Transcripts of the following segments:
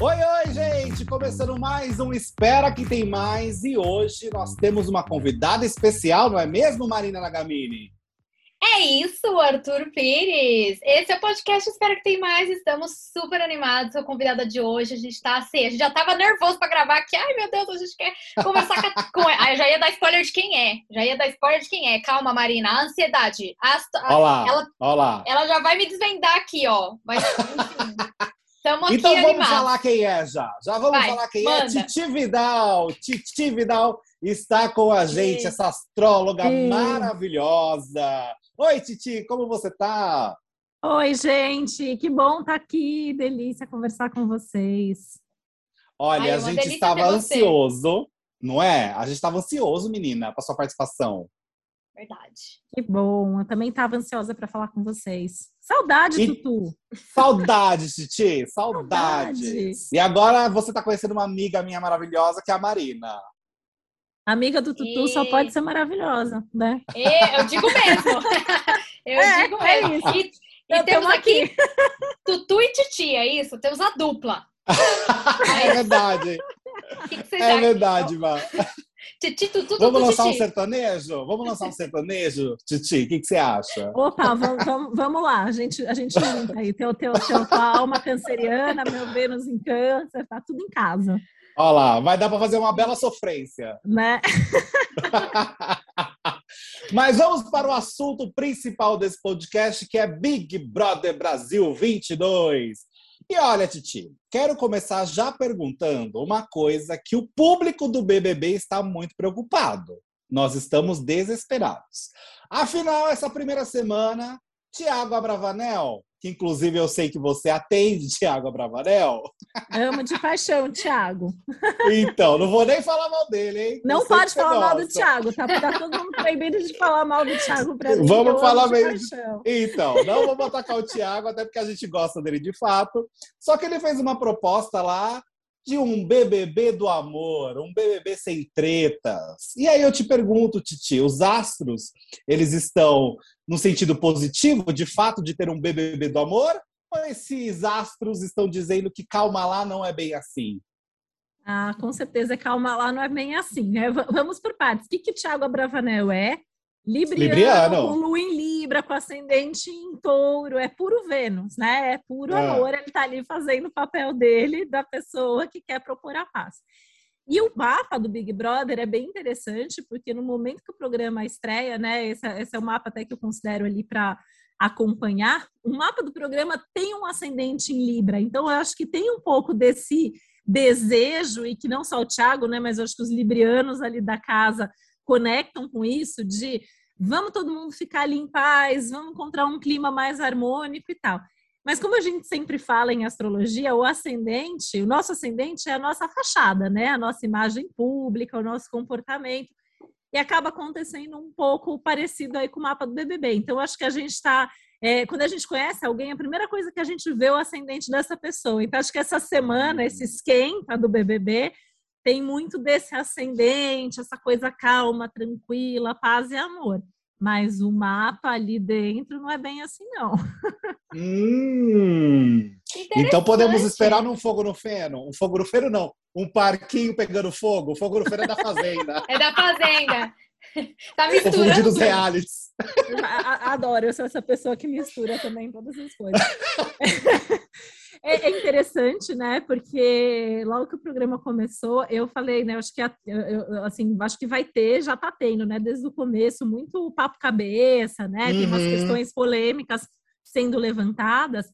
Oi, oi, gente! Começando mais um Espera que tem mais e hoje nós temos uma convidada especial, não é mesmo, Marina Nagamini? É isso, Arthur Pires. Esse é o podcast Espero que tem mais. Estamos super animados. Sou convidada de hoje. A gente tá assim, a gente já tava nervoso para gravar aqui. Ai, meu Deus, a gente quer conversar com. Ai, já ia dar spoiler de quem é. Já ia dar spoiler de quem é. Calma, Marina. A ansiedade. A... Olá, ela... olá. Ela já vai me desvendar aqui, ó. Mas, enfim. Estamos então vamos animados. falar quem é já. Já vamos Vai, falar quem é. manda. é. Titi Vidal. Titi Vidal está com a gente, essa astróloga maravilhosa. Oi, Titi, como você tá? Oi, gente, que bom estar tá aqui, delícia conversar com vocês. Olha, Ai, a gente estava ansioso, não é? A gente estava ansioso, menina, para sua participação. Verdade. Que bom, eu também estava ansiosa para falar com vocês. Saudade, e... Tutu. Saudade, Titi, saudade. saudade. E agora você está conhecendo uma amiga minha maravilhosa, que é a Marina. Amiga do Tutu e... só pode ser maravilhosa, né? E, eu digo mesmo. eu é, digo é mesmo. Isso. E, e temos aqui, aqui Tutu e Titi, é isso? Temos a dupla. é verdade. Que que é verdade, Má. Titi, Tutu, Vamos lançar titi. um sertanejo? Vamos lançar um sertanejo, Titi? O que, que você acha? Opa, vamos, vamos, vamos lá. A gente, a gente junta aí. Teu, teu, teu, tua alma canceriana, meu Vênus em câncer, tá tudo em casa. Olha lá, vai dar para fazer uma bela sofrência. Né? Mas vamos para o assunto principal desse podcast, que é Big Brother Brasil 22. E olha, Titi, quero começar já perguntando uma coisa que o público do BBB está muito preocupado. Nós estamos desesperados. Afinal, essa primeira semana, Tiago Abravanel que inclusive eu sei que você atende, Tiago Abravanel. Amo de paixão, Tiago. Então, não vou nem falar mal dele, hein? Não pode falar mal do Tiago, tá? Tá todo mundo proibido de falar mal do Tiago pra mim. Vamos falar mesmo. Então, não vamos atacar o Tiago, até porque a gente gosta dele de fato. Só que ele fez uma proposta lá de um BBB do amor, um BBB sem tretas. E aí eu te pergunto, Titi, os astros, eles estão no sentido positivo, de fato, de ter um BBB do amor? Ou esses astros estão dizendo que calma lá não é bem assim? Ah, com certeza, calma lá não é bem assim. Né? Vamos por partes. O que, que Thiago Abravanel é? Libriano, Libriano, com lua em Libra, com ascendente em touro, é puro Vênus, né? É puro é. amor, ele tá ali fazendo o papel dele, da pessoa que quer propor a paz. E o mapa do Big Brother é bem interessante, porque no momento que o programa estreia, né? Esse, esse é o mapa até que eu considero ali para acompanhar. O mapa do programa tem um ascendente em Libra, então eu acho que tem um pouco desse desejo, e que não só o Thiago, né? Mas eu acho que os librianos ali da casa conectam com isso de vamos todo mundo ficar ali em paz, vamos encontrar um clima mais harmônico e tal. Mas como a gente sempre fala em astrologia, o ascendente, o nosso ascendente é a nossa fachada, né? A nossa imagem pública, o nosso comportamento. E acaba acontecendo um pouco parecido aí com o mapa do BBB. Então, acho que a gente está é, quando a gente conhece alguém, a primeira coisa que a gente vê é o ascendente dessa pessoa. Então, acho que essa semana, esse esquenta do BBB, tem muito desse ascendente, essa coisa calma, tranquila, paz e amor. Mas o mapa ali dentro não é bem assim, não. Hum, então podemos esperar um fogo no feno. Um fogo no feno, não. Um parquinho pegando fogo. O fogo no feno é da fazenda. é da fazenda. Tá misturando. os realities. Adoro, eu sou essa pessoa que mistura também todas as coisas. É, é, interessante, né? Porque logo que o programa começou, eu falei, né? Acho que eu, assim, acho que vai ter, já tá tendo, né? Desde o começo, muito papo cabeça, né? Tem umas uhum. questões polêmicas sendo levantadas.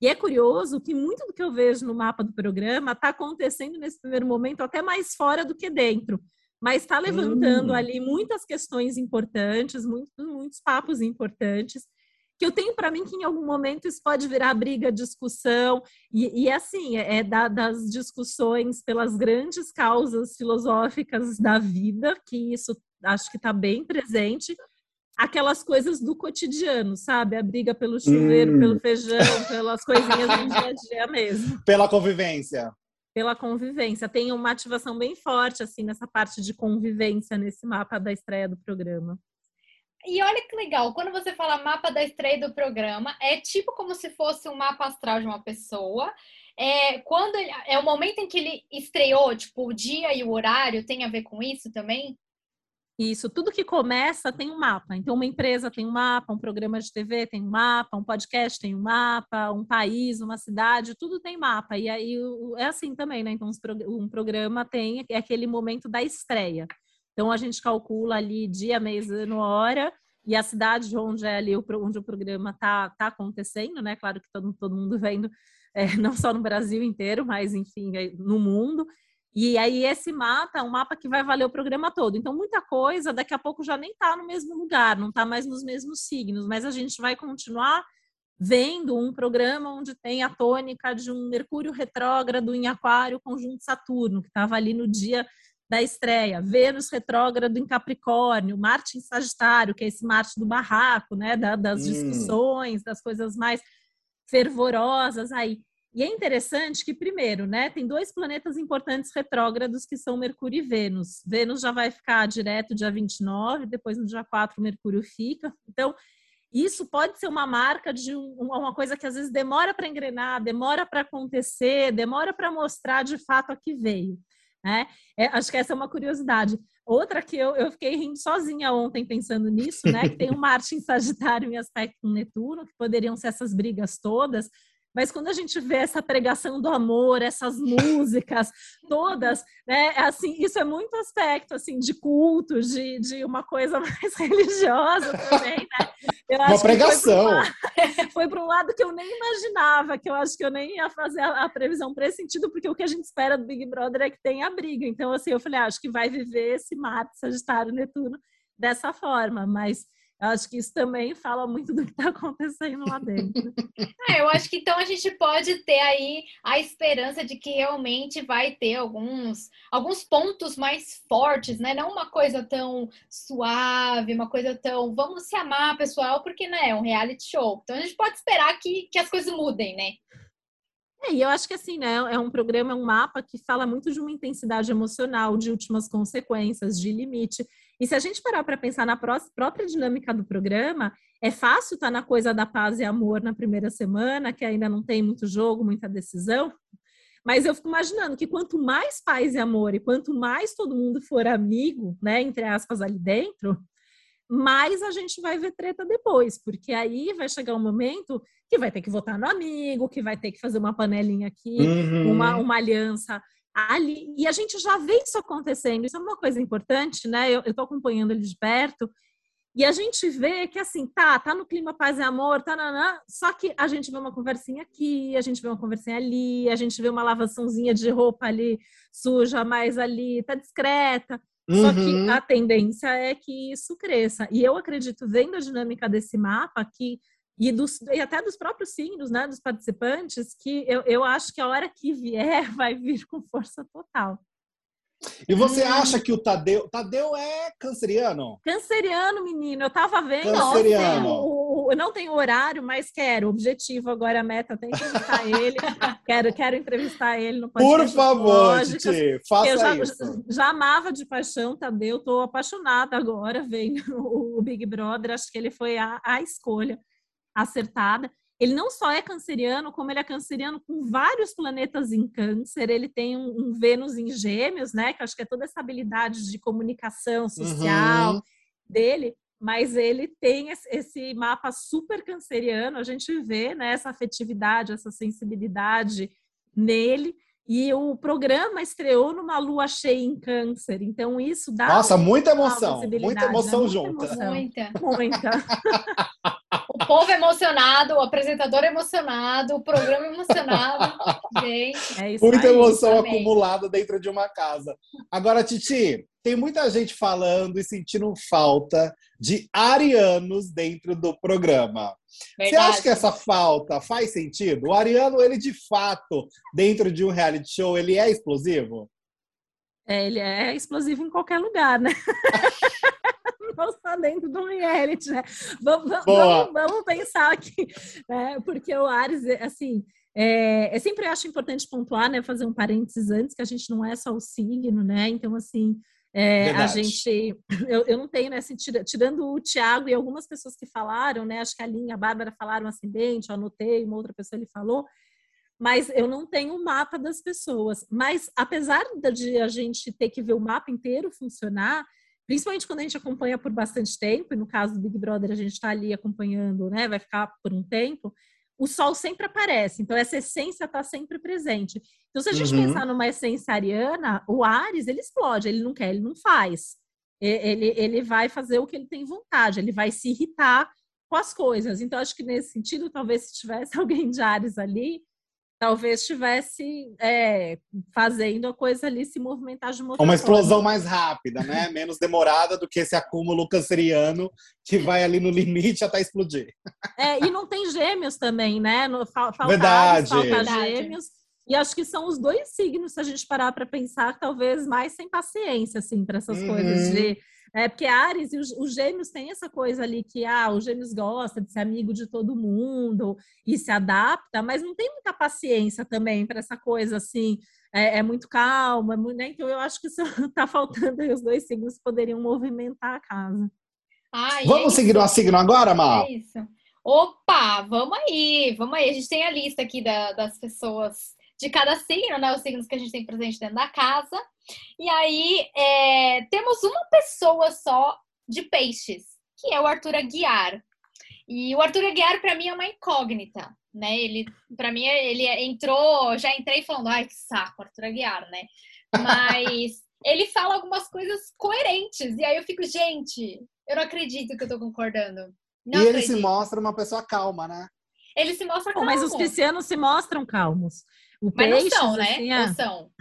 E é curioso que muito do que eu vejo no mapa do programa está acontecendo nesse primeiro momento até mais fora do que dentro, mas está levantando uhum. ali muitas questões importantes, muitos papos importantes que eu tenho para mim que em algum momento isso pode virar briga, discussão, e, e assim, é, é da, das discussões pelas grandes causas filosóficas da vida, que isso acho que está bem presente, aquelas coisas do cotidiano, sabe? A briga pelo chuveiro, hum. pelo feijão, pelas coisinhas do dia a dia mesmo. Pela convivência. Pela convivência. Tem uma ativação bem forte, assim, nessa parte de convivência nesse mapa da estreia do programa. E olha que legal, quando você fala mapa da estreia do programa, é tipo como se fosse um mapa astral de uma pessoa. É, quando ele, é o momento em que ele estreou, tipo, o dia e o horário tem a ver com isso também? Isso, tudo que começa tem um mapa. Então, uma empresa tem um mapa, um programa de TV tem um mapa, um podcast tem um mapa, um país, uma cidade, tudo tem mapa. E aí é assim também, né? Então, um programa tem é aquele momento da estreia. Então, a gente calcula ali dia, mês, ano, hora, e a cidade onde é ali onde o programa está tá acontecendo, né? Claro que todo, todo mundo vendo, é, não só no Brasil inteiro, mas enfim, no mundo. E aí esse mapa é um mapa que vai valer o programa todo. Então, muita coisa daqui a pouco já nem está no mesmo lugar, não está mais nos mesmos signos, mas a gente vai continuar vendo um programa onde tem a tônica de um Mercúrio retrógrado em Aquário conjunto Saturno, que estava ali no dia da estreia, Vênus retrógrado em Capricórnio, Marte em Sagitário, que é esse Marte do barraco, né, das hum. discussões, das coisas mais fervorosas aí. E é interessante que, primeiro, né, tem dois planetas importantes retrógrados que são Mercúrio e Vênus. Vênus já vai ficar direto dia 29, depois no dia 4 Mercúrio fica. Então, isso pode ser uma marca de um, uma coisa que às vezes demora para engrenar, demora para acontecer, demora para mostrar de fato a que veio. Né? É, acho que essa é uma curiosidade. Outra que eu, eu fiquei rindo sozinha ontem pensando nisso, né? Que tem um Marte em Sagitário em aspecto com Netuno, que poderiam ser essas brigas todas, mas quando a gente vê essa pregação do amor, essas músicas todas, né, é assim, isso é muito aspecto assim de culto, de, de uma coisa mais religiosa também, né? Eu uma pregação. Foi para um, um, lado que eu nem imaginava, que eu acho que eu nem ia fazer a, a previsão para esse sentido, porque o que a gente espera do Big Brother é que tenha briga. Então, assim, eu falei, ah, acho que vai viver esse Marte, Sagitário, Netuno dessa forma, mas acho que isso também fala muito do que está acontecendo lá dentro. É, eu acho que então a gente pode ter aí a esperança de que realmente vai ter alguns, alguns pontos mais fortes, né? Não uma coisa tão suave, uma coisa tão vamos se amar, pessoal, porque né, é um reality show. Então a gente pode esperar que, que as coisas mudem, né? É, e eu acho que assim, né, é um programa, é um mapa que fala muito de uma intensidade emocional, de últimas consequências, de limite. E se a gente parar para pensar na própria dinâmica do programa, é fácil estar tá na coisa da paz e amor na primeira semana, que ainda não tem muito jogo, muita decisão. Mas eu fico imaginando que quanto mais paz e amor e quanto mais todo mundo for amigo, né, entre aspas, ali dentro, mais a gente vai ver treta depois, porque aí vai chegar um momento que vai ter que votar no amigo, que vai ter que fazer uma panelinha aqui, uhum. uma, uma aliança ali. E a gente já vê isso acontecendo. Isso é uma coisa importante, né? Eu estou acompanhando ele de perto. E a gente vê que assim, tá, tá no clima paz e amor, tá, nanã, só que a gente vê uma conversinha aqui, a gente vê uma conversinha ali, a gente vê uma lavaçãozinha de roupa ali suja, mais ali, tá discreta. Uhum. Só que uhum. a tendência é que isso cresça. E eu acredito, vendo a dinâmica desse mapa, que e, dos, e até dos próprios signos, né, dos participantes, que eu, eu acho que a hora que vier vai vir com força total. E você hum. acha que o Tadeu. Tadeu é canceriano? Canceriano, menino. Eu tava vendo. Canceriano. o, eu não tenho horário, mas quero. Objetivo agora, a meta tem que entrevistar ele. quero, quero entrevistar ele no podcast. Por favor, Titi, faça eu já, isso. Já amava de paixão, Tadeu. Tô apaixonada agora vendo o, o Big Brother. Acho que ele foi a, a escolha acertada. Ele não só é canceriano, como ele é canceriano com vários planetas em câncer. Ele tem um, um Vênus em gêmeos, né? Que acho que é toda essa habilidade de comunicação social uhum. dele. Mas ele tem esse mapa super canceriano. A gente vê né, essa afetividade, essa sensibilidade nele. E o programa estreou numa lua cheia em câncer, então isso dá. Nossa, muita emoção, muita emoção né? junta. Emoção. Muita. Muita. o povo emocionado, o apresentador emocionado, o programa emocionado. Gente, é muita aí, emoção também. acumulada dentro de uma casa. Agora, Titi, tem muita gente falando e sentindo falta de arianos dentro do programa. Verdade. Você acha que essa falta faz sentido? O ariano, ele de fato, dentro de um reality show, ele é explosivo? É, ele é explosivo em qualquer lugar, né? Só dentro do reality, né? Vamos, vamos, vamos pensar aqui, né? Porque o Ares, assim, é, eu sempre acho importante pontuar, né? Fazer um parênteses antes, que a gente não é só o signo, né? Então, assim, É, a gente, eu, eu não tenho, né, assim, tirando o Tiago e algumas pessoas que falaram, né, acho que a Linha, a Bárbara falaram ascendente, eu anotei, uma outra pessoa ele falou, mas eu não tenho o mapa das pessoas. Mas apesar de a gente ter que ver o mapa inteiro funcionar, principalmente quando a gente acompanha por bastante tempo, e no caso do Big Brother a gente está ali acompanhando, né, vai ficar por um tempo, o sol sempre aparece, então essa essência está sempre presente. Então, se a gente uhum. pensar numa essência ariana, o Ares, ele explode, ele não quer, ele não faz. Ele, ele vai fazer o que ele tem vontade, ele vai se irritar com as coisas. Então, acho que nesse sentido, talvez se tivesse alguém de Ares ali, talvez estivesse é, fazendo a coisa ali se movimentar de uma Uma explosão mais rápida, né? Menos demorada do que esse acúmulo canceriano que vai ali no limite até explodir. É, e não tem gêmeos também, né? Falta Verdade. falta gêmeos. E acho que são os dois signos, se a gente parar para pensar, talvez mais sem paciência, assim, para essas uhum. coisas de é, porque Ares e os, os, gêmeos têm essa coisa ali que ah, os gêmeos gosta de ser amigo de todo mundo e se adapta, mas não tem muita paciência também para essa coisa assim. É, é muito calma, é muito, né? então eu acho que isso está faltando e os dois signos poderiam movimentar a casa. Ai, vamos é seguir o signo agora, Mar? É isso. Opa, vamos aí, vamos aí. A gente tem a lista aqui da, das pessoas de cada signo, né? Os signos que a gente tem presente dentro da casa. E aí é, temos uma pessoa só de peixes, que é o Arthur Aguiar. E o Arthur Aguiar, para mim, é uma incógnita, né? Ele, para mim, ele entrou, já entrei falando, ai, que saco, Arthur Aguiar, né? Mas ele fala algumas coisas coerentes. E aí eu fico, gente, eu não acredito que eu tô concordando. Não e ele se mostra uma pessoa calma, né? Ele se mostra calmo. Mas os piscianos se mostram calmos. O Mas peixe, não são, né? Assim. Não são.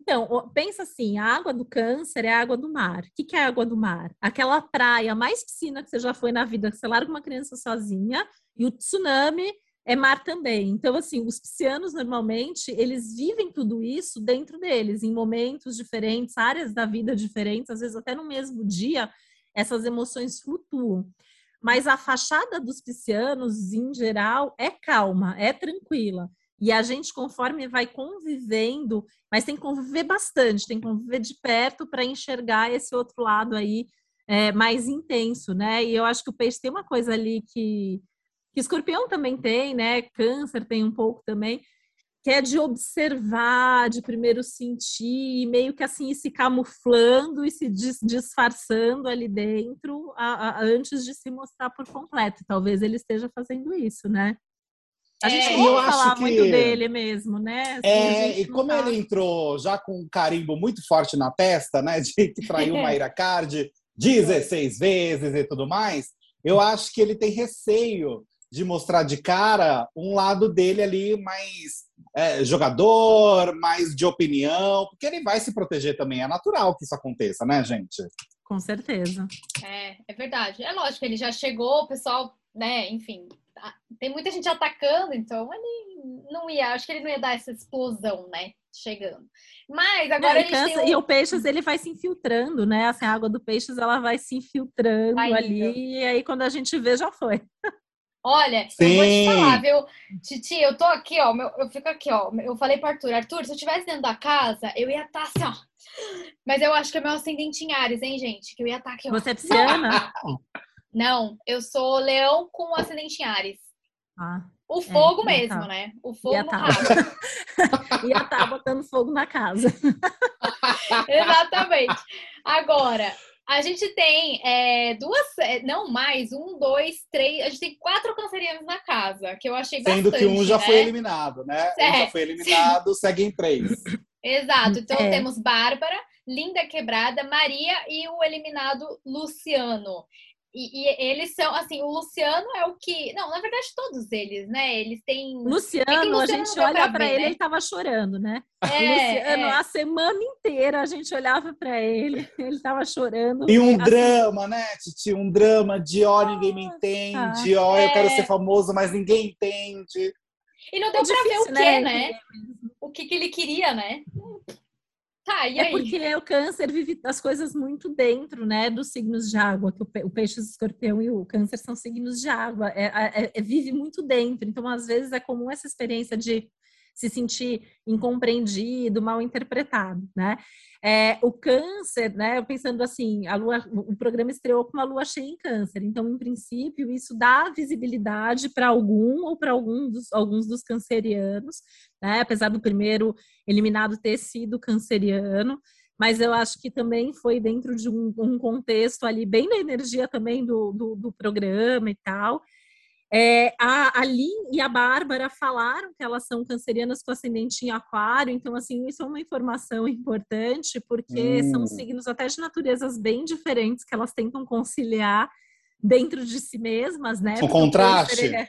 Então, pensa assim, a água do câncer é a água do mar. O que, é a água do mar? Aquela praia mais piscina que você já foi na vida, que você larga uma criança sozinha, e o tsunami é mar também. Então, assim, os piscianos, normalmente, eles vivem tudo isso dentro deles, em momentos diferentes, áreas da vida diferentes, às vezes até no mesmo dia, essas emoções flutuam. Mas a fachada dos piscianos, em geral, é calma, é tranquila. E a gente, conforme vai convivendo, mas tem que conviver bastante, tem que conviver de perto para enxergar esse outro lado aí é, mais intenso, né? E eu acho que o peixe tem uma coisa ali que, que escorpião também tem, né? Câncer tem um pouco também, que é de observar, de primeiro sentir, meio que assim se camuflando e se disfarçando ali dentro a, a, antes de se mostrar por completo. Talvez ele esteja fazendo isso, né? A gente é, não falar que... muito dele mesmo, né? Assim, é, e como tá... ele entrou já com um carimbo muito forte na testa, né? De que traiu Mayra Card 16 vezes e tudo mais, eu acho que ele tem receio de mostrar de cara um lado dele ali mais é, jogador, mais de opinião, porque ele vai se proteger também. É natural que isso aconteça, né, gente? Com certeza. É, é verdade. É lógico, ele já chegou, o pessoal, né, enfim, tem muita gente atacando, então ele não ia, acho que ele não ia dar essa explosão, né? Chegando. Mas agora não, cansa, um... E o peixes ele vai se infiltrando, né? Assim, a água do peixes ela vai se infiltrando vai ali, e aí quando a gente vê, já foi. Olha, Sim. eu vou te falar, viu? Titi, eu tô aqui, ó, meu, eu fico aqui, ó. Eu falei pro Arthur, Arthur, se eu estivesse dentro da casa, eu ia estar tá assim, ó. Mas eu acho que é meu ascendente em Ares, hein, gente? Que eu ia estar tá aqui, ó. Você é pisciana? Não, eu sou leão com ascendente em Ares. Ah, o é, fogo é, mesmo, né? O fogo ia no tá. ia estar tá botando fogo na casa. Exatamente. Agora, a gente tem é, duas, é, não mais, um, dois, três, a gente tem quatro cancerianos na casa, que eu achei Sendo bastante, que um já né? foi eliminado, né? É. Um já foi eliminado, seguem três. Exato. Então é. temos Bárbara, Linda Quebrada, Maria e o eliminado Luciano. E, e, eles são, assim, o Luciano é o que. Não, na verdade, todos eles, né? Eles têm. Luciano, é Luciano a gente olha para ele, né? ele tava chorando, né? É, Luciano, é. a semana inteira a gente olhava para ele, ele tava chorando. E um assim... drama, né, Titi? Um drama de ó, ninguém me entende, ó, eu quero é. ser famoso, mas ninguém entende. E não deu é pra difícil, ver o quê, né? né? O que, que ele queria, né? Tá, e é aí? porque o câncer vive as coisas muito dentro, né, dos signos de água, que o, peixe, o escorpião e o câncer são signos de água, é, é, é, vive muito dentro. Então, às vezes, é comum essa experiência de se sentir incompreendido, mal interpretado, né? É, o câncer, né? Pensando assim, a lua, o programa estreou com uma lua cheia em câncer, então, em princípio, isso dá visibilidade para algum ou para algum dos, alguns dos cancerianos, né? Apesar do primeiro eliminado ter sido canceriano, mas eu acho que também foi dentro de um, um contexto ali, bem da energia também do, do, do programa e tal. É, a, a Lin e a Bárbara falaram que elas são cancerianas com ascendente em aquário, então, assim, isso é uma informação importante, porque hum. são signos até de naturezas bem diferentes que elas tentam conciliar dentro de si mesmas, né? Um contraste. É,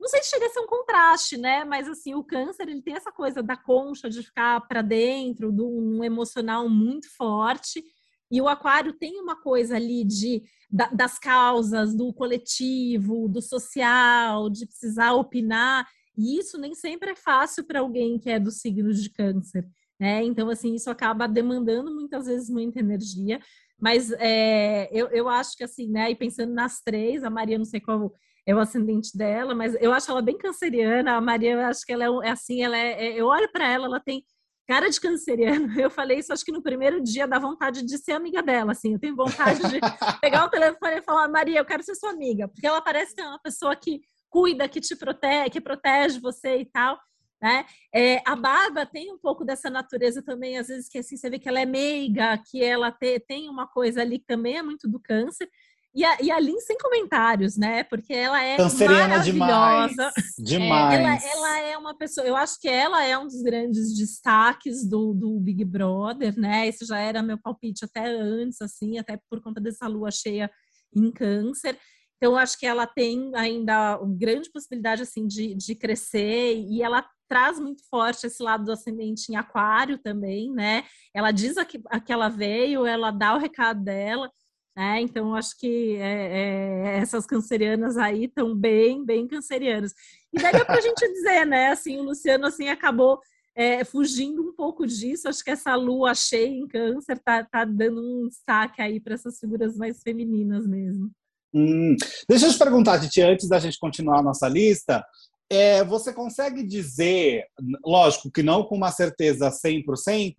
não sei se chega a ser um contraste, né? Mas assim, o câncer ele tem essa coisa da concha de ficar para dentro, de um emocional muito forte. E o aquário tem uma coisa ali de da, das causas, do coletivo, do social, de precisar opinar, e isso nem sempre é fácil para alguém que é do signo de câncer. Né? Então, assim, isso acaba demandando muitas vezes muita energia, mas é, eu, eu acho que assim, né? E pensando nas três, a Maria, não sei qual é o ascendente dela, mas eu acho ela bem canceriana. A Maria, eu acho que ela é, é assim, ela é, é eu olho para ela, ela tem cara de canceriano. Eu falei isso, acho que no primeiro dia dá vontade de ser amiga dela, assim. Eu tenho vontade de pegar o telefone e falar, Maria, eu quero ser sua amiga, porque ela parece que é uma pessoa que cuida, que te protege, que protege você e tal. Né? É, a Barba tem um pouco dessa natureza também, às vezes que assim você vê que ela é meiga, que ela te, tem uma coisa ali que também é muito do câncer, e a, e a Lin sem comentários, né? Porque ela é Canceriana demais. Demais. É, ela, ela, é uma pessoa, eu acho que ela é um dos grandes destaques do, do Big Brother, né? Esse já era meu palpite até antes, assim, até por conta dessa lua cheia em câncer. Então, eu acho que ela tem ainda uma grande possibilidade, assim, de, de crescer e ela traz muito forte esse lado do ascendente em aquário também, né? Ela diz a que, a que ela veio, ela dá o recado dela, né? Então, acho que é, é, essas cancerianas aí estão bem, bem cancerianas. E daria para a gente dizer, né? Assim, o Luciano assim acabou é, fugindo um pouco disso. Acho que essa lua cheia em câncer tá, tá dando um destaque aí para essas figuras mais femininas mesmo. Hum, deixa eu te perguntar, Titi, antes da gente continuar a nossa lista, é, você consegue dizer, lógico que não com uma certeza 100%,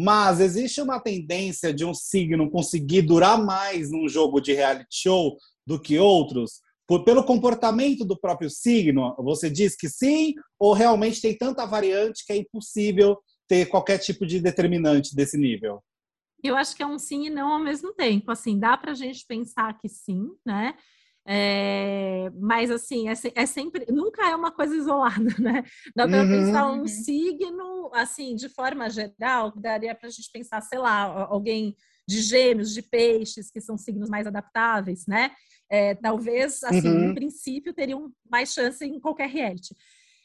mas existe uma tendência de um signo conseguir durar mais num jogo de reality show do que outros? Por, pelo comportamento do próprio signo, você diz que sim? Ou realmente tem tanta variante que é impossível ter qualquer tipo de determinante desse nível? Eu acho que é um sim e não ao mesmo tempo. Assim, dá para a gente pensar que sim, né? É, mas assim, é, é, sempre, nunca é uma coisa isolada, né? Dá para uhum. pensar um uhum. signo, assim, de forma geral, daria para a gente pensar, sei lá, alguém de gêmeos, de peixes, que são signos mais adaptáveis, né? É, talvez, assim, uhum. no princípio, teriam mais chance em qualquer reality.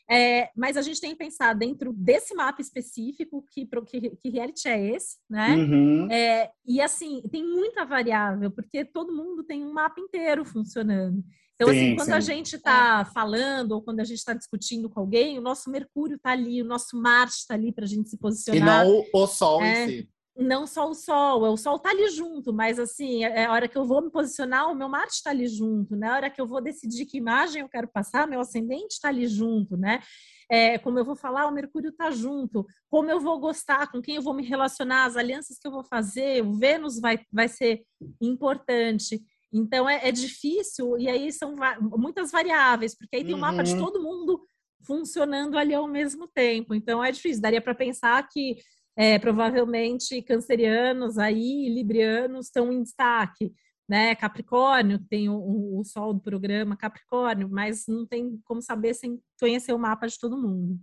É, mas a gente tem que pensar dentro desse mapa específico que, que, que reality é esse, né? Uhum. É, e assim, tem muita variável, porque todo mundo tem um mapa inteiro funcionando. Então, assim, sim, assim, quando sim. a gente está falando ou quando a gente está discutindo com alguém, o nosso Mercúrio está ali, o nosso Marte está ali para a gente se posicionar. E não o Sol é, em si não só o sol, o sol tá ali junto, mas assim, é, é a hora que eu vou me posicionar, o meu Marte está ali junto, né? A hora que eu vou decidir que imagem eu quero passar, meu ascendente está ali junto, né? É, como eu vou falar, o Mercúrio está junto, como eu vou gostar, com quem eu vou me relacionar, as alianças que eu vou fazer, o Vênus vai, vai ser importante. Então é, é difícil, e aí são muitas variáveis, porque aí tem o um mapa de uhum. todo mundo funcionando ali ao mesmo tempo. Então é difícil, daria para pensar que é, provavelmente cancerianos aí, librianos estão em destaque, né? Capricórnio tem o, o, sol do programa Capricórnio, mas não tem como saber sem conhecer o mapa de todo mundo.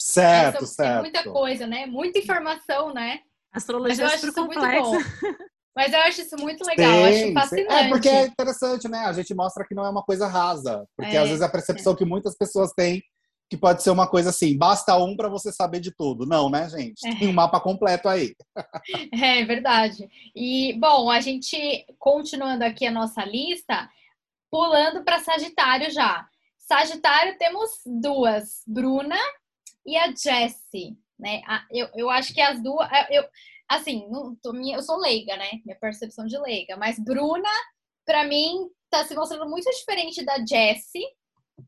Certo, é, certo. muita coisa, né? Muita informação, né? Astrologia é super complexa. Mas eu acho isso muito legal, sim, acho fascinante. É porque é interessante, né? A gente mostra que não é uma coisa rasa. Porque é, às vezes a percepção é. que muitas pessoas têm que pode ser uma coisa assim, basta um para você saber de tudo. Não, né, gente? É. Tem um mapa completo aí. É verdade. E, bom, a gente, continuando aqui a nossa lista, pulando para Sagitário já. Sagitário temos duas, Bruna e a Jessie, né? Eu, eu acho que as duas. Eu, assim, eu sou leiga, né? Minha percepção de leiga, mas Bruna, para mim, tá se mostrando muito diferente da Jessie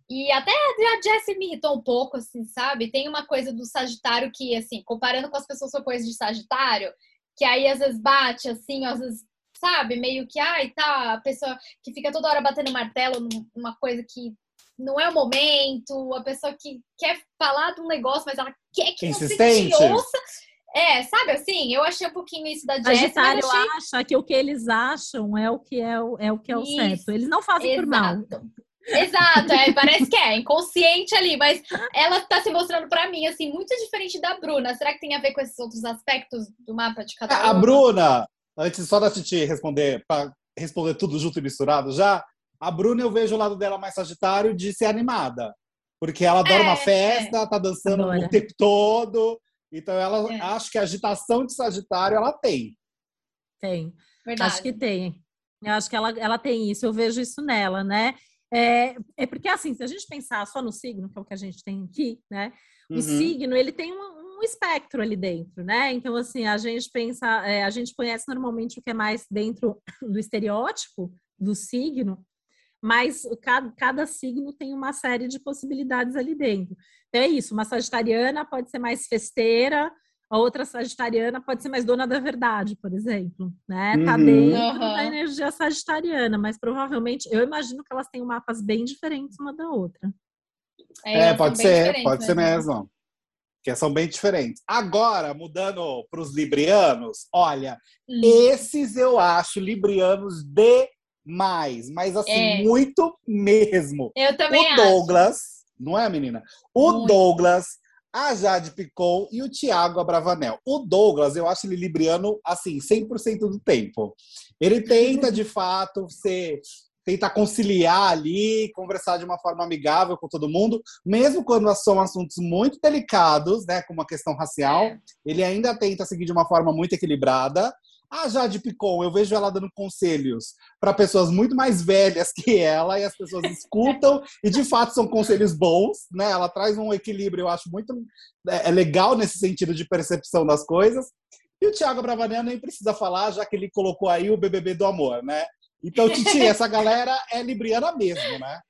E até a Jessie me irritou um pouco, assim, sabe? Tem uma coisa do Sagitário que, assim, comparando com as pessoas com coisa de Sagitário, que aí às vezes bate, assim, às vezes, sabe? Meio que, ai, tá, a pessoa que fica toda hora batendo martelo numa coisa que não é o momento, a pessoa que quer falar de um negócio, mas ela quer que Insistente. você te ouça. É, sabe assim? Eu achei um pouquinho isso da Jessica. Sagitário achei... acha que o que eles acham é o que é o, é o, que é o certo. Eles não fazem Exato. por mal. Exato, é, parece que é inconsciente ali, mas ela está se mostrando para mim assim muito diferente da Bruna. Será que tem a ver com esses outros aspectos do mapa de cada um? A Bruna, antes só da Titi responder, para responder tudo junto e misturado já, a Bruna eu vejo o lado dela mais sagitário de ser animada. Porque ela adora é, uma festa, é. tá dançando Adora. o tempo todo. Então ela é. acho que a agitação de Sagitário ela tem. Tem. Verdade. Acho que tem. Eu acho que ela, ela tem isso, eu vejo isso nela, né? É, é porque assim, se a gente pensar só no signo, que é o que a gente tem aqui, né? O uhum. signo, ele tem um, um, espectro ali dentro, né? Então, assim, a gente pensa, é, a gente conhece normalmente o que é mais dentro do estereótipo do signo, mas cada, cada signo tem uma série de possibilidades ali dentro. Então é isso, uma sagitariana pode ser mais festeira, a outra sagitariana pode ser mais dona da verdade, por exemplo, né? Tá uhum. dentro uhum. da energia sagitariana, mas provavelmente eu imagino que elas têm mapas bem diferentes uma da outra. É, é pode ser, pode ser mesmo. Que são bem diferentes. Agora, mudando para os librianos, olha, hum. esses eu acho librianos de mais, mas assim, é. muito mesmo. Eu também O Douglas, acho. não é, menina? O muito. Douglas, a Jade Picon e o Thiago Abravanel. O Douglas, eu acho ele libriano, assim, 100% do tempo. Ele tenta, de fato, ser tenta conciliar ali, conversar de uma forma amigável com todo mundo, mesmo quando são assuntos muito delicados, né, como a questão racial, é. ele ainda tenta seguir de uma forma muito equilibrada. A Jade Picon, eu vejo ela dando conselhos para pessoas muito mais velhas que ela e as pessoas escutam e de fato são conselhos bons, né? Ela traz um equilíbrio, eu acho muito é, é legal nesse sentido de percepção das coisas. E o Thiago Bravanel nem precisa falar, já que ele colocou aí o BBB do amor, né? Então, Titi, essa galera é libriana mesmo, né?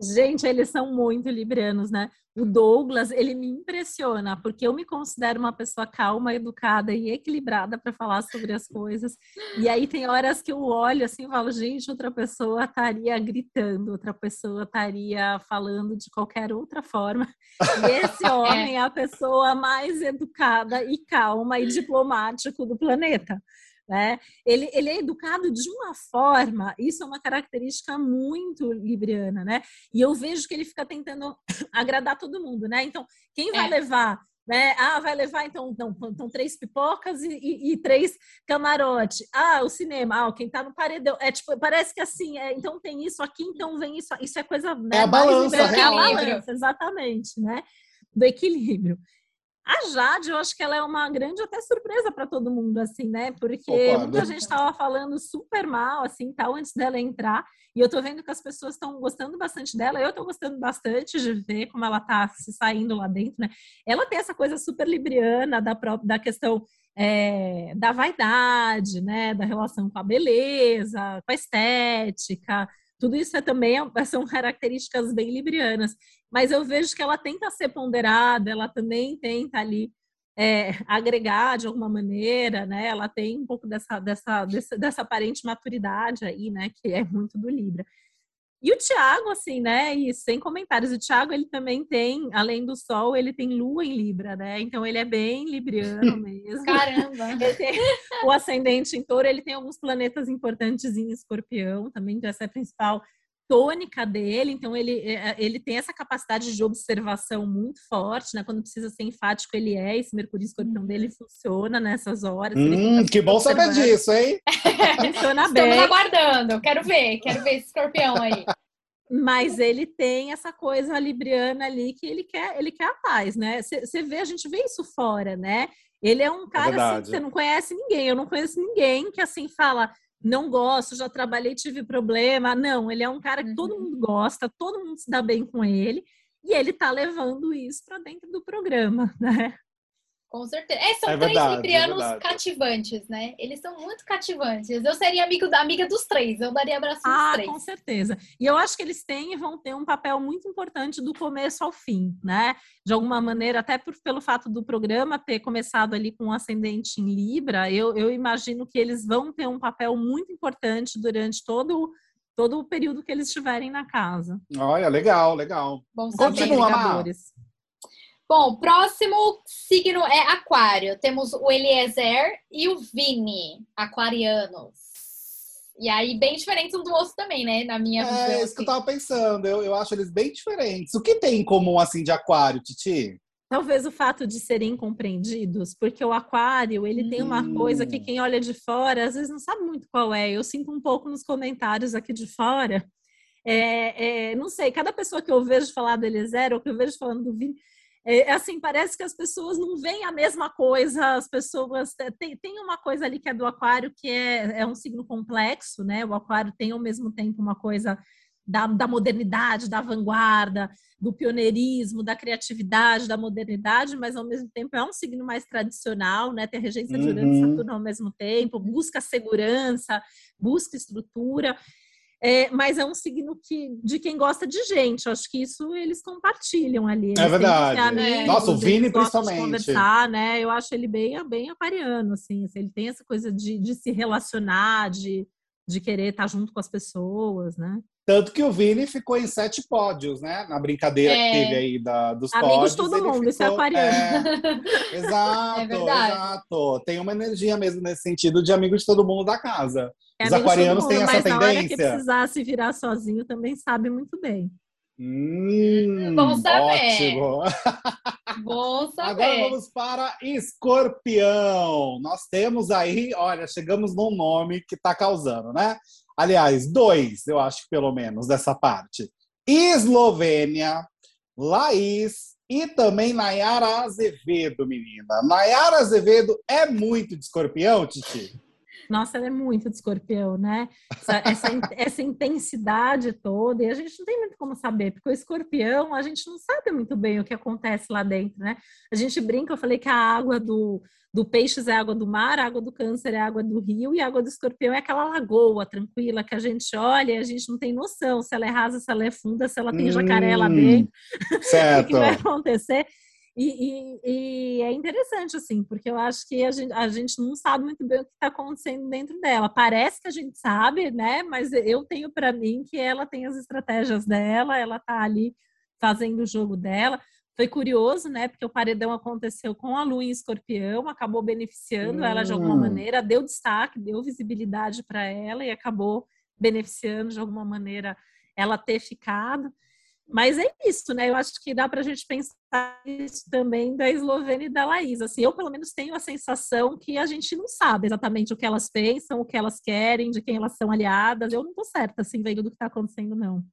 Gente, eles são muito librianos, né? O Douglas, ele me impressiona, porque eu me considero uma pessoa calma, educada e equilibrada para falar sobre as coisas. E aí tem horas que eu olho assim e falo, gente, outra pessoa estaria gritando, outra pessoa estaria falando de qualquer outra forma. E esse é. homem é a pessoa mais educada e calma e diplomático do planeta. Né? Ele, ele é educado de uma forma, isso é uma característica muito libriana, né? E eu vejo que ele fica tentando agradar todo mundo, né? Então, quem vai é. levar né? Ah, vai levar então, então, então três pipocas e, e, e, três camarote. Ah, o cinema, ah, quem tá no paredão. É tipo, parece que assim, é, então tem isso aqui, então vem isso. Isso é coisa. Né, é a balança, é a balança, exatamente, né? Do equilíbrio. A Jade, eu acho que ela é uma grande até surpresa para todo mundo, assim, né? Porque Concordo. muita gente estava falando super mal, assim, tal, antes dela entrar. E eu tô vendo que as pessoas estão gostando bastante dela. Eu tô gostando bastante de ver como ela tá se saindo lá dentro, né? Ela tem essa coisa super libriana da, própria, da questão é, da vaidade, né? Da relação com a beleza, com a estética. Tudo isso é também são características bem librianas mas eu vejo que ela tenta ser ponderada, ela também tenta ali é, agregar de alguma maneira, né? Ela tem um pouco dessa, dessa, dessa, dessa aparente maturidade aí, né? Que é muito do Libra. E o Tiago, assim, né? E sem comentários, o Tiago ele também tem, além do Sol, ele tem Lua em Libra, né? Então ele é bem libriano mesmo. Caramba! Ele tem o ascendente em Touro, ele tem alguns planetas importantes em Escorpião, também essa é a principal tônica dele, então ele, é, é, ele tem essa capacidade de observação muito forte, né? Quando precisa ser enfático, ele é, esse Mercúrio escorpião dele uhum. funciona nessas horas. Hum, que bom saber disso, hein? Funciona bem. Estamos aguardando, quero ver, quero ver esse escorpião aí. Mas ele tem essa coisa libriana ali que ele quer, ele quer a paz, né? Você vê, a gente vê isso fora, né? Ele é um é cara é assim, que você não conhece ninguém, eu não conheço ninguém que assim fala, não gosto, já trabalhei, tive problema. Não, ele é um cara que todo uhum. mundo gosta, todo mundo se dá bem com ele, e ele tá levando isso para dentro do programa, né? Com certeza. É, são é três verdade, librianos é cativantes, né? Eles são muito cativantes. Eu seria amigo da amiga dos três, eu daria abraço ah, três. Com certeza. E eu acho que eles têm e vão ter um papel muito importante do começo ao fim, né? De alguma maneira, até por, pelo fato do programa ter começado ali com um ascendente em Libra, eu, eu imagino que eles vão ter um papel muito importante durante todo todo o período que eles estiverem na casa. Olha, legal, legal. Bom, Continua, Bom, próximo signo é Aquário. Temos o Eliezer e o Vini, aquarianos. E aí, bem diferentes um do outro também, né? Na minha é, visão. É isso que eu tava pensando. Eu, eu acho eles bem diferentes. O que tem em comum, assim, de aquário, Titi? Talvez o fato de serem compreendidos, porque o aquário, ele hum. tem uma coisa que hum. quem olha de fora, às vezes não sabe muito qual é. Eu sinto um pouco nos comentários aqui de fora. É, é, não sei, cada pessoa que eu vejo falar do Eliezer ou que eu vejo falando do Vini, é, é, assim, parece que as pessoas não veem a mesma coisa, as pessoas é, tem, tem uma coisa ali que é do aquário que é, é um signo complexo, né? O aquário tem ao mesmo tempo uma coisa da, da modernidade, da vanguarda, do pioneirismo, da criatividade, da modernidade, mas ao mesmo tempo é um signo mais tradicional, né? Tem a regência de Urano e uhum. Saturno ao mesmo tempo, busca segurança, busca estrutura. É, mas é um signo que, de quem gosta de gente. Acho que isso eles compartilham ali. Eles é verdade. Amigos, Nossa, o Vini principalmente. conversar, né? Eu acho ele bem, bem aquariano, assim. Ele tem essa coisa de, de se relacionar, de, de querer estar junto com as pessoas, né? Tanto que o Vini ficou em sete pódios, né? Na brincadeira é. que teve aí da, dos Amigos pódios. Amigos todo mundo, ficou, isso é aquariano. É, exato, é exato. Tem uma energia mesmo nesse sentido de amigo de todo mundo da casa. É Os aquarianos têm essa mas tendência. Mas na hora que precisar se virar sozinho também sabe muito bem. Hum, Bom saber. Ótimo. Bom saber. Agora vamos para escorpião. Nós temos aí, olha, chegamos num nome que está causando, né? Aliás, dois, eu acho pelo menos, dessa parte. Eslovênia, Laís e também Nayara Azevedo, menina. Nayara Azevedo é muito de escorpião, Titi? Nossa, ela é muito de escorpião, né? Essa, essa, essa, intensidade toda, e a gente não tem muito como saber, porque o escorpião, a gente não sabe muito bem o que acontece lá dentro, né? A gente brinca, eu falei que a água do, do peixes é água do mar, a água do câncer é água do rio, e a água do escorpião é aquela lagoa tranquila que a gente olha e a gente não tem noção se ela é rasa, se ela é funda, se ela tem hum, jacaré lá dentro, certo. o que vai acontecer. E, e, e, é interessante, assim, porque eu acho que a gente, a gente não sabe muito bem o que está acontecendo dentro dela. Parece que a gente sabe, né? Mas eu tenho para mim que ela tem as estratégias dela, ela está ali fazendo o jogo dela. Foi curioso, né? Porque o paredão aconteceu com a Lua em escorpião, acabou beneficiando hum. ela de alguma hum. maneira, deu destaque, deu visibilidade para ela e acabou beneficiando de alguma maneira ela ter ficado. Mas é isso, né? Eu acho que dá para a gente pensar isso também da Eslovênia e da Laís. Assim, eu, pelo menos, tenho a sensação que a gente não sabe exatamente o que elas pensam, o que elas querem, de quem elas são aliadas. Eu não estou certa, assim, vendo do que está acontecendo, não.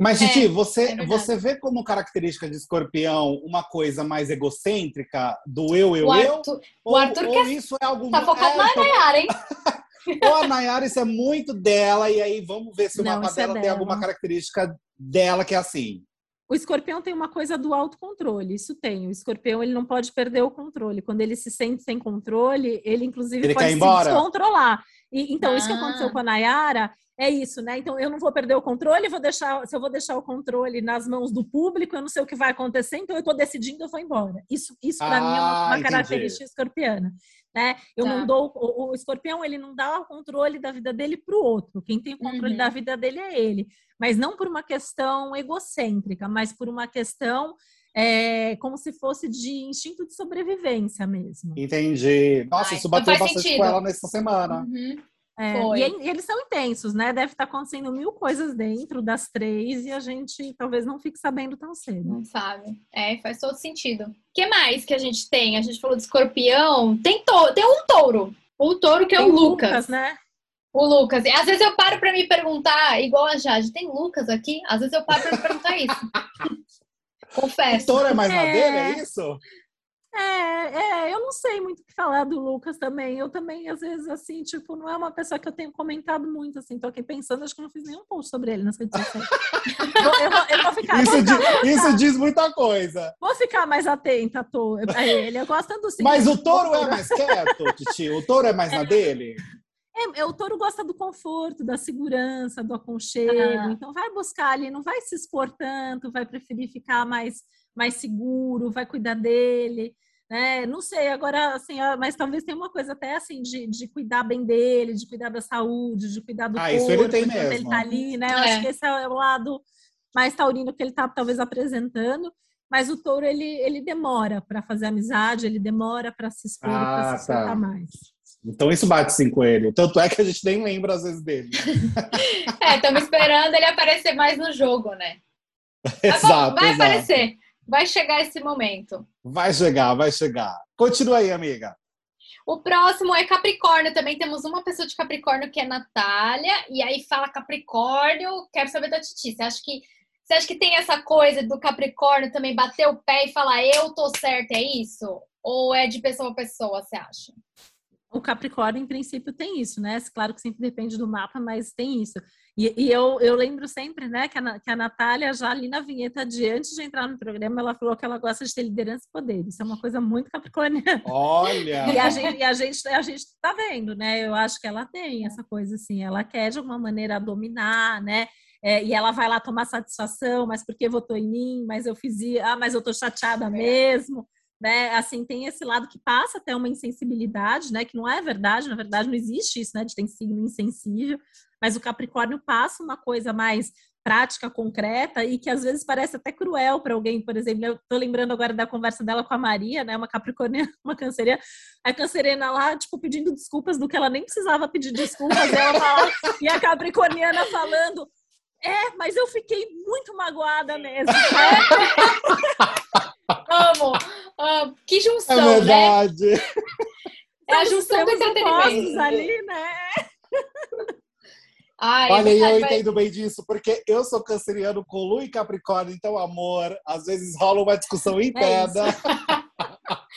Mas, Titi, é, você, é você vê como característica de escorpião uma coisa mais egocêntrica do eu, eu, o eu? Arthur, ou, o Arthur ou quer... isso é algo... Tá focado é, na Nayara, hein? ou a Nayara, isso é muito dela, e aí vamos ver se o mapa dela, é dela tem alguma característica dela que é assim. O escorpião tem uma coisa do autocontrole, isso tem. O escorpião ele não pode perder o controle. Quando ele se sente sem controle, ele inclusive ele pode se descontrolar. E, então, ah. isso que aconteceu ah. com a Nayara é isso, né? Então eu não vou perder o controle, vou deixar, se eu vou deixar o controle nas mãos do público, eu não sei o que vai acontecer, então eu estou decidindo, eu vou embora. Isso, isso para ah, mim é uma, uma característica escorpiana, né? Eu tá. não dou o, o, escorpião, ele não dá o controle da vida dele para o outro. Quem tem o controle uhum. da vida dele é ele, mas não por uma questão egocêntrica, mas por uma questão é, como se fosse de instinto de sobrevivência mesmo. Entendi. Nossa, Ai, isso bateu bastante sentido. com ela nessa semana. Uhum. É, e, e, eles são intensos, né? Deve estar acontecendo mil coisas dentro das três e a gente talvez não fique sabendo tão cedo. Não sabe. É, faz todo sentido. O que mais que a gente tem? A gente falou de escorpião. Tem, to tem um touro. O touro que é tem o Lucas. Lucas, né? O Lucas. E às vezes eu paro para me perguntar, igual a Jade, tem Lucas aqui? Às vezes eu paro para me perguntar isso. Confesso. O touro é mais é... madeira, é isso? É, é, eu não sei muito o que falar do Lucas também. Eu também, às vezes, assim, tipo, não é uma pessoa que eu tenho comentado muito, assim. Tô aqui pensando, acho que não fiz nenhum post sobre ele nas redes sociais. eu, vou, eu, vou, ficar... Isso, vou diz, ficar, isso diz muita coisa. Vou ficar mais atenta tô, a ele. Eu gosto do Mas o touro é mais quieto, Titi? O touro é mais na dele? É, é, o touro gosta do conforto, da segurança, do aconchego. Ah. Então, vai buscar ali, não vai se expor tanto, vai preferir ficar mais, mais seguro, vai cuidar dele. Né? Não sei, agora, assim, mas talvez tenha uma coisa até assim de, de cuidar bem dele, de cuidar da saúde, de cuidar do ah, corpo, isso ele tem mesmo. ele tá ali, né? Eu é. acho que esse é o lado mais taurino que ele tá talvez apresentando. Mas o touro ele, ele demora para fazer amizade, ele demora para se expor, ah, para se tá. mais. Então isso bate sim com ele. Tanto é que a gente nem lembra às vezes dele. é, estamos esperando ele aparecer mais no jogo, né? exato. vai exato. aparecer. Vai chegar esse momento. Vai chegar, vai chegar. Continua aí, amiga. O próximo é Capricórnio. Também temos uma pessoa de Capricórnio que é Natália. E aí fala Capricórnio. Quero saber da Titi. Você acha que você acha que tem essa coisa do Capricórnio também bater o pé e falar eu tô certo, é isso? Ou é de pessoa a pessoa, você acha? O Capricórnio, em princípio, tem isso, né? Claro que sempre depende do mapa, mas tem isso. E, e eu, eu lembro sempre, né, que a, que a Natália, já ali na vinheta de antes de entrar no programa, ela falou que ela gosta de ter liderança e poder. Isso é uma coisa muito capricorniana. Olha! E a gente, e a gente, a gente tá vendo, né? Eu acho que ela tem essa coisa assim, ela quer de alguma maneira dominar, né? É, e ela vai lá tomar satisfação, mas porque votou em mim, mas eu fiz, ah, mas eu tô chateada é. mesmo né? Assim, tem esse lado que passa até uma insensibilidade, né? Que não é verdade, na verdade não existe isso, né? De ter signo insensível, mas o Capricórnio passa uma coisa mais prática, concreta e que às vezes parece até cruel para alguém, por exemplo, eu tô lembrando agora da conversa dela com a Maria, né, uma capricorniana, uma canceriana, a canceriana lá, tipo, pedindo desculpas do que ela nem precisava pedir desculpas, ela fala, e a capricorniana falando, é, mas eu fiquei muito magoada mesmo. Amo, amo. Que junção, é verdade. né? É a junção do entretenimento. ali, né? Ai, Olha, é eu entendo bem disso, porque eu sou canceriano com Lu e Capricórnio, então, amor, às vezes rola uma discussão interna. É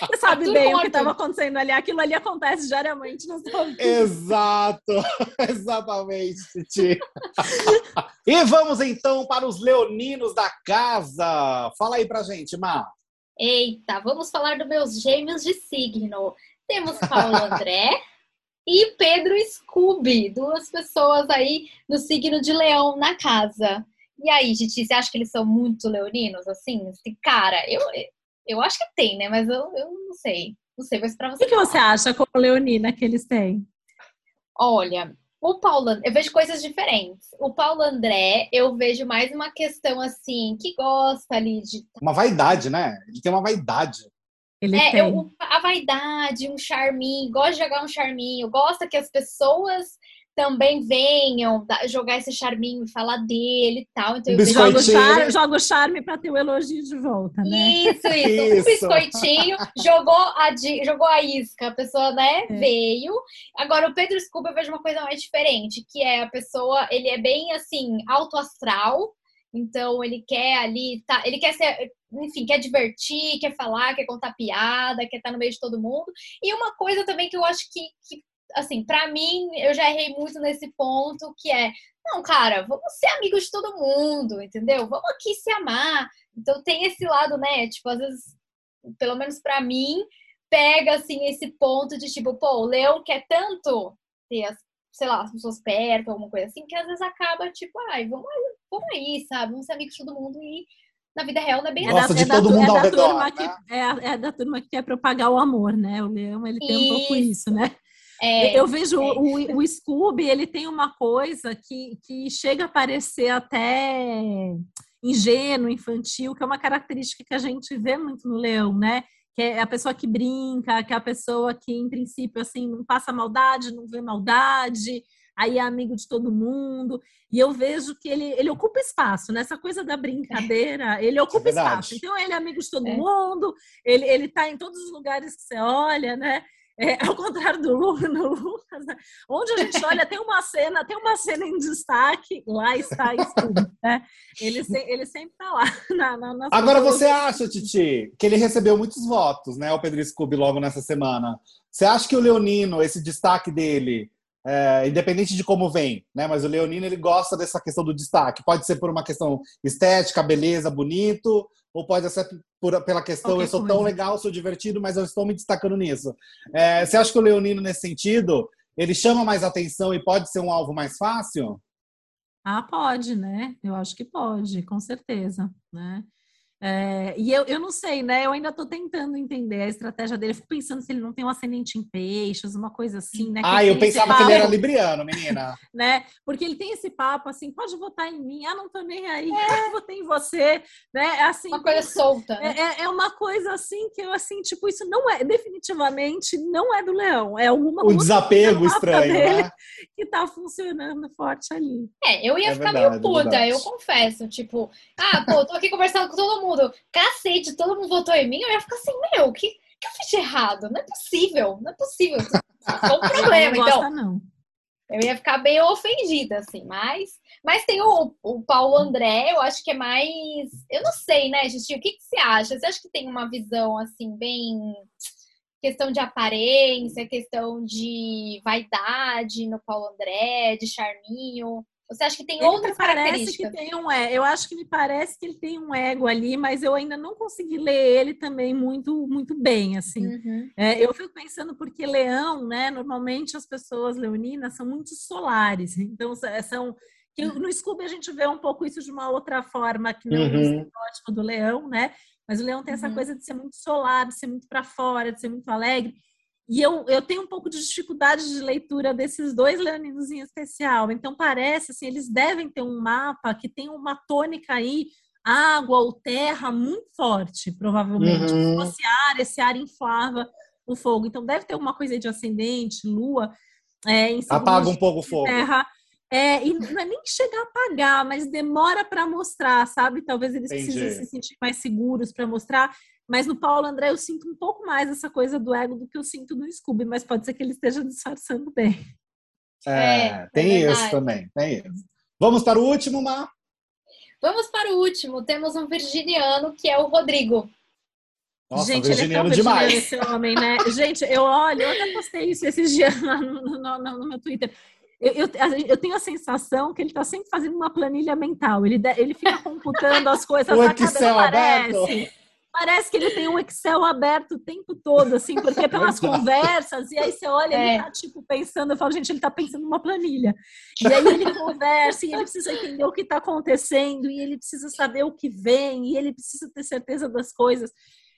Você sabe tá bem o que estava acontecendo ali. Aquilo ali acontece diariamente no seu vida. Exato, exatamente, Titi. e vamos então para os leoninos da casa. Fala aí pra gente, Má. Eita, vamos falar dos meus gêmeos de signo. Temos Paulo André e Pedro Scooby, duas pessoas aí no signo de leão na casa. E aí, Titi, você acha que eles são muito leoninos, assim? Cara, eu, eu acho que tem, né? Mas eu, eu não sei. Não sei, mas pra você. O que, você acha com a leonina que eles têm? Olha, o Paulo, eu vejo coisas diferentes. O Paulo André, eu vejo mais uma questão assim, que gosta ali de. Uma vaidade, né? Ele tem uma vaidade. Ele é, tem. Eu, a vaidade, um charminho, gosta de jogar um charminho, gosta que as pessoas também venham jogar esse charminho e falar dele e tal. Então, eu jogo, char, jogo charme para ter o elogio de volta, né? Isso, isso. isso. Um biscoitinho, jogou a, jogou a isca, a pessoa, né, é. veio. Agora, o Pedro Scuba eu vejo uma coisa mais diferente, que é a pessoa, ele é bem, assim, alto astral, então ele quer ali, tá, ele quer ser, enfim, quer divertir, quer falar, quer contar piada, quer estar no meio de todo mundo. E uma coisa também que eu acho que, que assim, para mim, eu já errei muito nesse ponto, que é, não, cara, vamos ser amigos de todo mundo, entendeu? Vamos aqui se amar. Então tem esse lado, né? Tipo, às vezes, pelo menos para mim, pega assim esse ponto de tipo, pô, o leão quer tanto ter as, sei lá, as pessoas perto, alguma coisa assim, que às vezes acaba tipo, ai, vamos, vamos aí, sabe? Vamos ser amigos de todo mundo e na vida real não é bem Gosta assim. de é todo da, mundo é ao redor, né? que, é, é, da turma que quer propagar o amor, né? O leão, ele tem isso. um pouco isso, né? É, eu vejo é. o, o Scooby, ele tem uma coisa que, que chega a parecer até ingênuo, infantil, que é uma característica que a gente vê muito no leão, né? Que é a pessoa que brinca, que é a pessoa que, em princípio, assim, não passa maldade, não vê maldade, aí é amigo de todo mundo. E eu vejo que ele, ele ocupa espaço, nessa né? coisa da brincadeira, ele ocupa é espaço. Então, ele é amigo de todo é. mundo, ele, ele tá em todos os lugares que você olha, né? É, ao contrário do Lucas, né? onde a gente olha, tem uma cena, tem uma cena em destaque, lá está Scooby, né? Ele, ele sempre está lá. Na, na, Agora você acha, Titi, que ele recebeu muitos votos, né? O Pedro Scooby logo nessa semana. Você acha que o Leonino, esse destaque dele, é, independente de como vem, né? Mas o Leonino ele gosta dessa questão do destaque. Pode ser por uma questão estética, beleza, bonito, ou pode ser por, pela questão eu sou tão legal, sou divertido, mas eu estou me destacando nisso. É, você acha que o Leonino nesse sentido ele chama mais atenção e pode ser um alvo mais fácil? Ah, pode, né? Eu acho que pode, com certeza, né? É, e eu, eu não sei, né? Eu ainda estou tentando entender a estratégia dele. Eu fico pensando se ele não tem um ascendente em peixes, uma coisa assim, né? ah, eu pensava papo, que ele era libriano, menina. né? Porque ele tem esse papo assim, pode votar em mim, ah, não tô nem aí, é. eu votei em você, né? É assim, uma coisa solta. Né? É, é, uma coisa assim que eu assim, tipo, isso não é, definitivamente não é do leão, é alguma Um desapego estranho, né? Que tá funcionando forte ali. É, eu ia é ficar verdade, meio puta, eu confesso, tipo, ah, pô, tô aqui conversando com todo mundo mundo, cacete, todo mundo votou em mim, eu ia ficar assim, meu, o que, que eu fiz de errado? Não é possível, não é possível. Foi um problema, não então. Não. Eu ia ficar bem ofendida, assim, mas. Mas tem o, o Paulo André, eu acho que é mais. Eu não sei, né, Justinho? O que, que você acha? Você acha que tem uma visão, assim, bem. Questão de aparência, questão de vaidade no Paulo André, de charminho? Você acha que tem ele outras parece que tem um é, eu acho que me parece que ele tem um ego ali, mas eu ainda não consegui ler ele também muito muito bem assim. Uhum. É, eu fico pensando porque Leão, né? Normalmente as pessoas leoninas são muito solares, então são que no Scooby a gente vê um pouco isso de uma outra forma que não uhum. o estereótipo do Leão, né? Mas o Leão tem essa uhum. coisa de ser muito solar, de ser muito para fora, de ser muito alegre. E eu, eu tenho um pouco de dificuldade de leitura desses dois leoninos em especial. Então, parece assim, eles devem ter um mapa que tem uma tônica aí, água ou terra muito forte, provavelmente. Uhum. Se fosse ar, esse ar inflava o fogo. Então, deve ter alguma coisa de ascendente, lua. É, Apaga um pouco o fogo. Terra. É, e não é nem chegar a apagar, mas demora para mostrar, sabe? Talvez eles Entendi. precisem se sentir mais seguros para mostrar. Mas no Paulo André eu sinto um pouco mais essa coisa do ego do que eu sinto no Scooby, mas pode ser que ele esteja disfarçando bem. É, é tem é isso também, tem isso. Vamos para o último, Mar? Vamos para o último. Temos um virginiano que é o Rodrigo. Nossa, Gente, virginiano ele é tão demais. esse homem, né? Gente, eu olho, eu até postei isso esses dias lá no, no, no, no meu Twitter. Eu, eu, eu, tenho a sensação que ele está sempre fazendo uma planilha mental. Ele, ele fica computando as coisas. o Excel aberto. Parece que ele tem um Excel aberto o tempo todo, assim, porque pelas conversas, e aí você olha, é. ele tá, tipo, pensando, eu falo, gente, ele tá pensando numa planilha. E aí ele conversa, e ele precisa entender o que tá acontecendo, e ele precisa saber o que vem, e ele precisa ter certeza das coisas.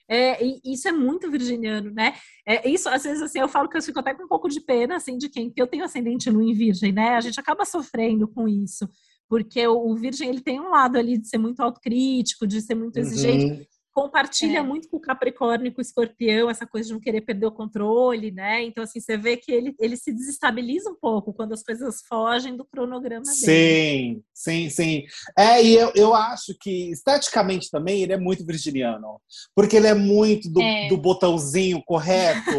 É, e isso é muito virginiano, né? É, isso, às vezes, assim, eu falo que eu fico até com um pouco de pena, assim, de quem, que eu tenho ascendente no em virgem, né? A gente acaba sofrendo com isso, porque o, o virgem, ele tem um lado ali de ser muito autocrítico, de ser muito exigente, uhum compartilha é. muito com o Capricórnio, com o Escorpião, essa coisa de não querer perder o controle, né? Então, assim, você vê que ele, ele se desestabiliza um pouco quando as coisas fogem do cronograma sim, dele. Sim, sim, sim. É, e eu, eu acho que esteticamente também ele é muito virginiano, porque ele é muito do, é. do botãozinho correto,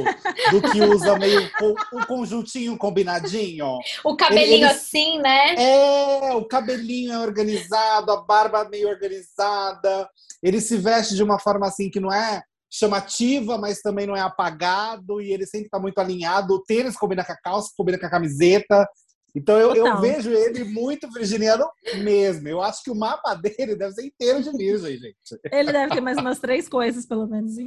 do que usa meio o, conjuntinho combinadinho. O cabelinho ele, ele, assim, né? É, o cabelinho é organizado, a barba meio organizada. Ele se veste de uma forma assim que não é chamativa, mas também não é apagado, e ele sempre está muito alinhado. O tênis combina com a calça, combina com a camiseta. Então eu, eu, vejo ele muito virginiano mesmo. Eu acho que o mapa dele deve ser inteiro de virgem, gente. Ele deve ter mais umas três coisas, pelo menos.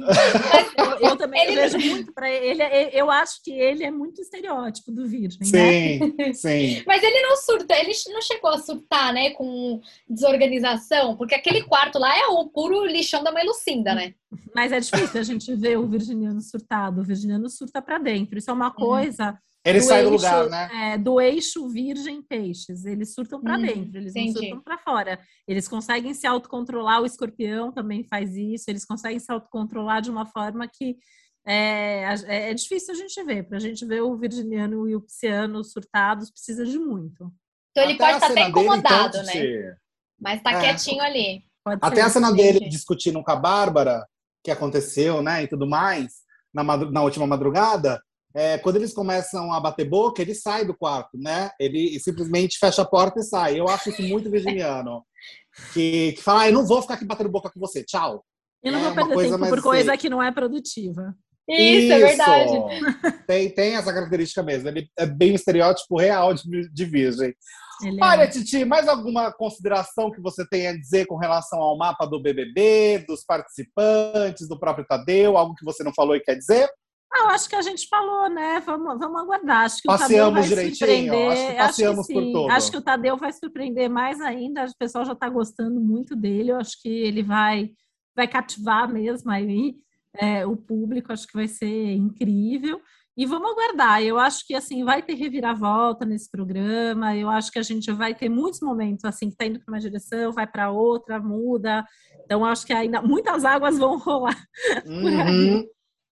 Eu, eu também ele... vejo muito para ele. Eu acho que ele é muito estereótipo do virgem. Sim, né? sim. Mas ele não surta, ele não chegou a surtar, né, com desorganização, porque aquele quarto lá é o puro lixão da mãe Lucinda, né? Mas é difícil a gente ver o virginiano surtado. O virginiano surta para dentro. Isso é uma coisa. Hum ele do sai do lugar, né? É, do eixo virgem peixes. Eles surtam para hum, dentro, eles entendi. não surtam para fora. Eles conseguem se autocontrolar, o escorpião também faz isso, eles conseguem se autocontrolar de uma forma que é, é, é difícil a gente ver. Para a gente ver o virginiano e o pisciano surtados, precisa de muito. Então ele Até pode estar tá até incomodado, dele, então, né? Mas tá é, quietinho ali. Até a cena dele discutindo com a Bárbara, que aconteceu, né, e tudo mais, na, na última madrugada, é, quando eles começam a bater boca, ele sai do quarto, né? Ele simplesmente fecha a porta e sai. Eu acho isso muito virginiano. Que, que fala, ah, eu não vou ficar aqui batendo boca com você, tchau. Eu não é vou perder tempo por coisa que não é produtiva. Isso, Isso, é verdade. Tem, tem essa característica mesmo. Ele é bem um estereótipo real de, de virgem. Ele Olha, é. Titi, mais alguma consideração que você tem a dizer com relação ao mapa do BBB, dos participantes, do próprio Tadeu? Algo que você não falou e quer dizer? Ah, eu acho que a gente falou, né? Vamos, vamos aguardar. Acho que passeamos o Tadeu vai surpreender. Acho que passeamos acho que por todo. Acho que o Tadeu vai surpreender mais ainda. O pessoal já está gostando muito dele. Eu acho que ele vai, vai cativar mesmo aí é, o público. Acho que vai ser incrível. E vamos aguardar. Eu acho que assim vai ter reviravolta nesse programa. Eu acho que a gente vai ter muitos momentos assim que está indo para uma direção, vai para outra, muda. Então acho que ainda muitas águas vão rolar uhum.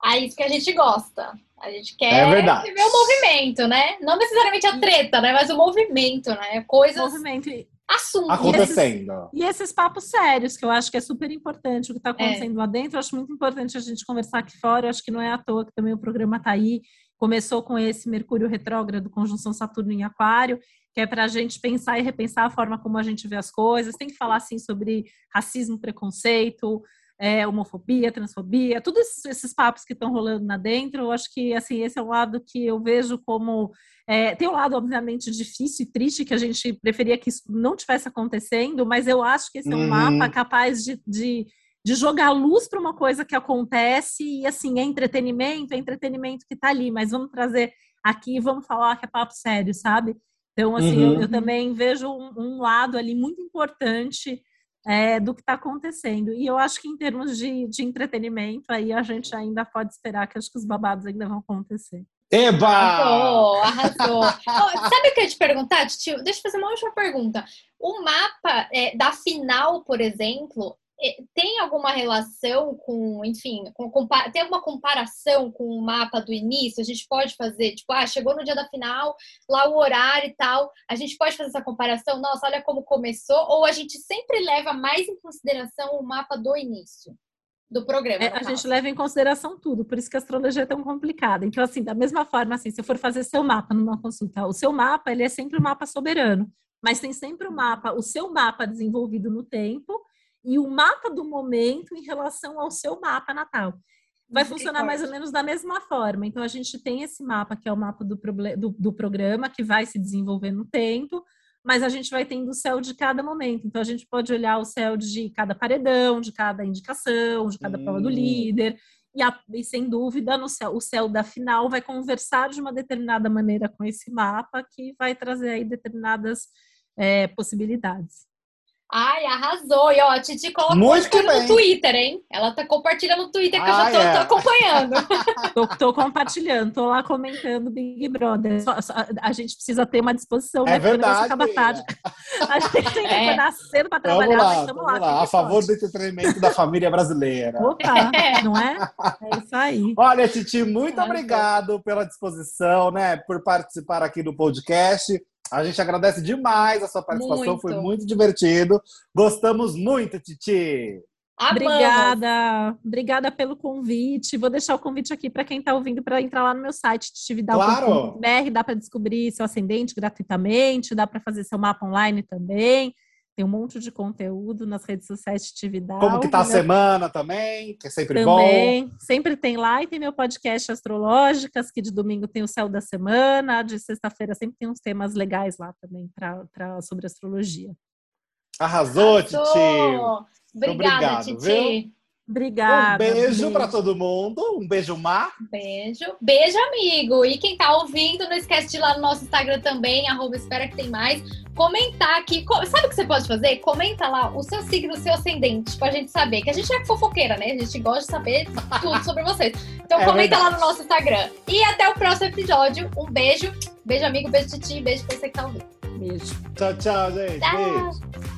É isso que a gente gosta. A gente quer é ver o movimento, né? Não necessariamente a treta, né? Mas o movimento, né? Coisas. Movimento. Assuntos. Acontecendo. E esses, e esses, papos sérios, que eu acho que é super importante o que está acontecendo é. lá dentro. Eu acho muito importante a gente conversar aqui fora. Eu acho que não é à toa que também o programa está aí. Começou com esse Mercúrio retrógrado, conjunção Saturno em Aquário, que é para a gente pensar e repensar a forma como a gente vê as coisas. Tem que falar, assim, sobre racismo, preconceito, é, homofobia, transfobia, todos esses, papos que estão rolando lá dentro, eu acho que assim esse é um lado que eu vejo como é, tem um lado obviamente difícil e triste que a gente preferia que isso não tivesse acontecendo, mas eu acho que esse é um uhum. mapa capaz de, de, de jogar luz para uma coisa que acontece e assim é entretenimento, é entretenimento que está ali, mas vamos trazer aqui vamos falar que é papo sério, sabe? Então, assim, uhum. eu, eu, também vejo um, um, lado ali muito importante é, do que está acontecendo. E eu acho que em termos de, de entretenimento, aí a gente ainda pode esperar que acho que os babados ainda vão acontecer. Eba! Arrasou, arrasou. oh, sabe o que eu ia te perguntar, tio? Deixa eu fazer uma última pergunta. O mapa é, da final, por exemplo, tem alguma relação com, enfim, com, com, tem alguma comparação com o mapa do início? A gente pode fazer, tipo, ah, chegou no dia da final, lá o horário e tal, a gente pode fazer essa comparação? Nossa, olha como começou, ou a gente sempre leva mais em consideração o mapa do início? Do programa. É, a gente leva em consideração tudo, por isso que a astrologia é tão complicada. Então, assim, da mesma forma, assim, se eu for fazer seu mapa numa consulta, o seu mapa, ele é sempre um mapa soberano, mas tem sempre o um mapa, o seu mapa desenvolvido no tempo, e o mapa do momento em relação ao seu mapa natal. Vai funcionar mais ou menos da mesma forma. Então, a gente tem esse mapa, que é o mapa do, do, do programa, que vai se desenvolver no tempo, mas a gente vai tendo o céu de cada momento. Então, a gente pode olhar o céu de cada paredão, de cada indicação, de cada hum. prova do hum. líder. E, a, e, sem dúvida, no céu, o céu da final vai conversar de uma determinada maneira com esse mapa, que vai trazer aí determinadas é, possibilidades. Ai, arrasou. E ó, a Titi colocou no Twitter, hein? Ela tá compartilhando no Twitter que ah, eu já tô, é. tô acompanhando. tô, tô, compartilhando, tô lá comentando Big Brother. Só, só, a gente precisa ter uma disposição, é né? Verdade, acaba tarde. A gente tem que é. acordar cedo para trabalhar, vamos lá, vamos lá. lá. A favor do entretenimento da família brasileira. Opa, é. não é? É isso aí. Olha, Titi, muito obrigado pela disposição, né? Por participar aqui do podcast. A gente agradece demais a sua participação, muito. foi muito divertido. Gostamos muito, Titi. Obrigada, obrigada pelo convite. Vou deixar o convite aqui para quem está ouvindo para entrar lá no meu site claro. BR, dá para descobrir seu ascendente gratuitamente, dá para fazer seu mapa online também. Tem um monte de conteúdo nas redes sociais de atividade. Como que tá a semana também, que é sempre também. bom. Sempre tem lá e tem meu podcast Astrológicas, que de domingo tem o Céu da Semana, de sexta-feira sempre tem uns temas legais lá também pra, pra, sobre astrologia. Arrasou, Arrasou. Titi! Obrigada, Obrigado, Titi. Obrigada. Um beijo para todo mundo. Um beijo, Mar. Beijo. Beijo, amigo. E quem tá ouvindo, não esquece de ir lá no nosso Instagram também, arroba espera que tem mais. Comentar aqui. Sabe o que você pode fazer? Comenta lá o seu signo, o seu ascendente, pra gente saber. Que a gente é fofoqueira, né? A gente gosta de saber tudo sobre vocês. Então é comenta verdade. lá no nosso Instagram. E até o próximo episódio. Um beijo. Beijo, amigo. Beijo, Titi. Beijo pra você que tá ouvindo. Beijo. Tchau, tchau, gente. Tchau. Beijo.